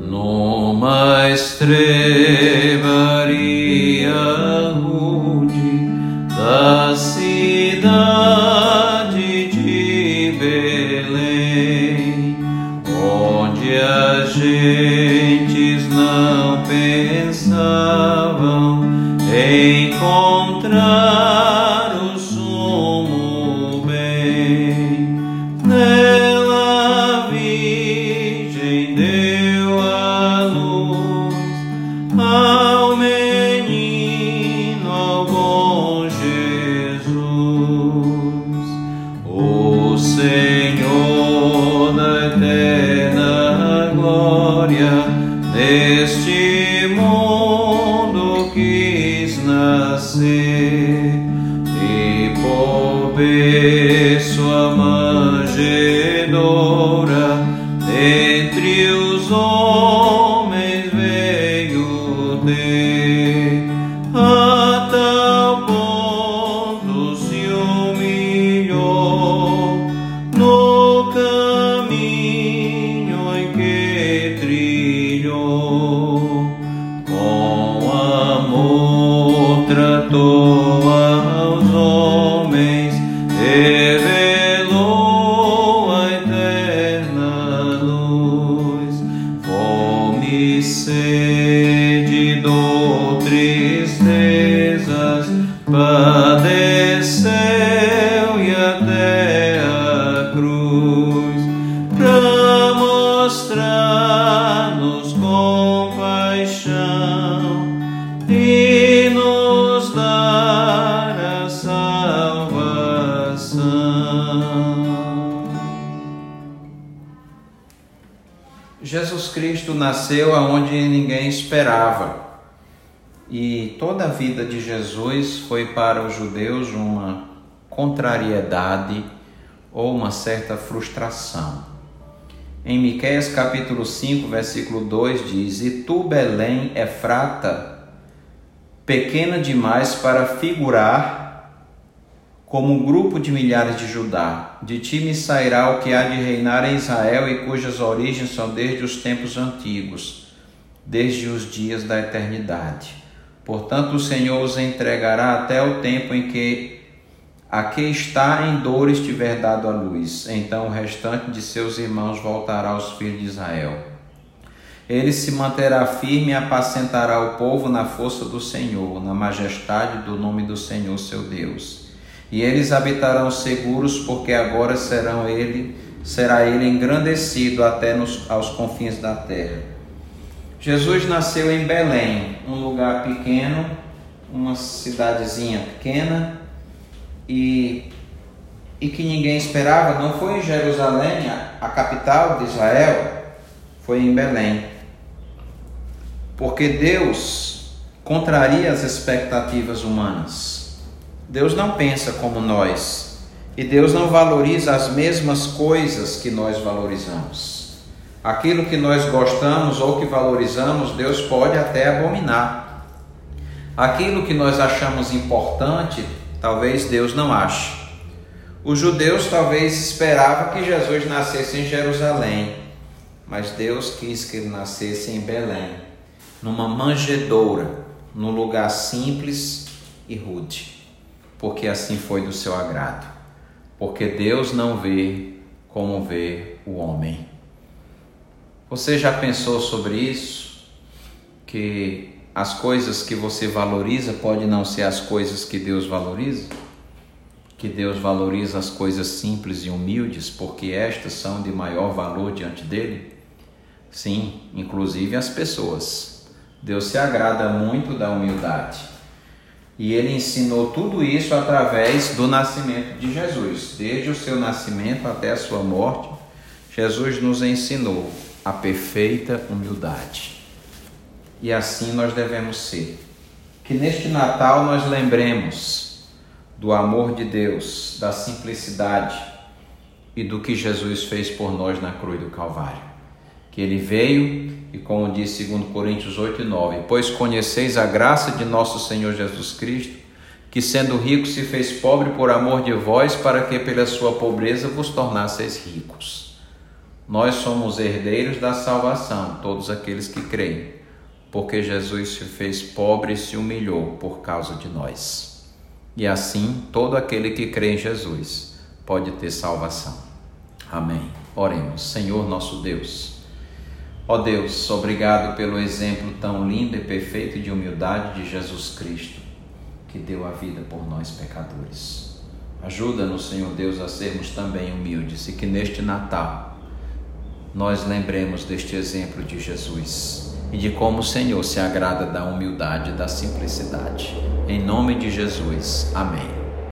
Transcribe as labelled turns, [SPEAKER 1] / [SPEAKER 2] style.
[SPEAKER 1] Numa estrebaria rude da cidade de Belém, onde as gentes não pensavam em nuestra tua mãe. say nasceu aonde ninguém esperava. E toda a vida de Jesus foi para os judeus uma contrariedade ou uma certa frustração. Em Miqueias capítulo 5, versículo 2 diz: "E tu, Belém, Efrata, pequena demais para figurar como um grupo de milhares de Judá. De ti me sairá o que há de reinar em Israel e cujas origens são desde os tempos antigos, desde os dias da eternidade. Portanto, o Senhor os entregará até o tempo em que a que está em dores tiver dado a luz. Então o restante de seus irmãos voltará aos filhos de Israel. Ele se manterá firme e apacentará o povo na força do Senhor, na majestade do nome do Senhor seu Deus e eles habitarão seguros, porque agora serão ele, será ele engrandecido até nos, aos confins da terra. Jesus nasceu em Belém, um lugar pequeno, uma cidadezinha pequena, e, e que ninguém esperava, não foi em Jerusalém, a, a capital de Israel, foi em Belém. Porque Deus contraria as expectativas humanas. Deus não pensa como nós e Deus não valoriza as mesmas coisas que nós valorizamos. Aquilo que nós gostamos ou que valorizamos, Deus pode até abominar. Aquilo que nós achamos importante, talvez Deus não ache. Os judeus talvez esperavam que Jesus nascesse em Jerusalém, mas Deus quis que ele nascesse em Belém, numa manjedoura, num lugar simples e rude porque assim foi do seu agrado. Porque Deus não vê como vê o homem. Você já pensou sobre isso? Que as coisas que você valoriza podem não ser as coisas que Deus valoriza? Que Deus valoriza as coisas simples e humildes, porque estas são de maior valor diante dele? Sim, inclusive as pessoas. Deus se agrada muito da humildade. E ele ensinou tudo isso através do nascimento de Jesus. Desde o seu nascimento até a sua morte, Jesus nos ensinou a perfeita humildade. E assim nós devemos ser. Que neste Natal nós lembremos do amor de Deus, da simplicidade e do que Jesus fez por nós na cruz do Calvário. Que ele veio e como diz 2 Coríntios 8 e 9, pois conheceis a graça de nosso Senhor Jesus Cristo, que sendo rico se fez pobre por amor de vós, para que pela sua pobreza vos tornasseis ricos. Nós somos herdeiros da salvação, todos aqueles que creem, porque Jesus se fez pobre e se humilhou por causa de nós. E assim, todo aquele que crê em Jesus pode ter salvação. Amém. Oremos, Senhor nosso Deus. Ó Deus, obrigado pelo exemplo tão lindo e perfeito de humildade de Jesus Cristo que deu a vida por nós pecadores. Ajuda-nos, Senhor Deus, a sermos também humildes e que neste Natal nós lembremos deste exemplo de Jesus e de como o Senhor se agrada da humildade e da simplicidade. Em nome de Jesus. Amém.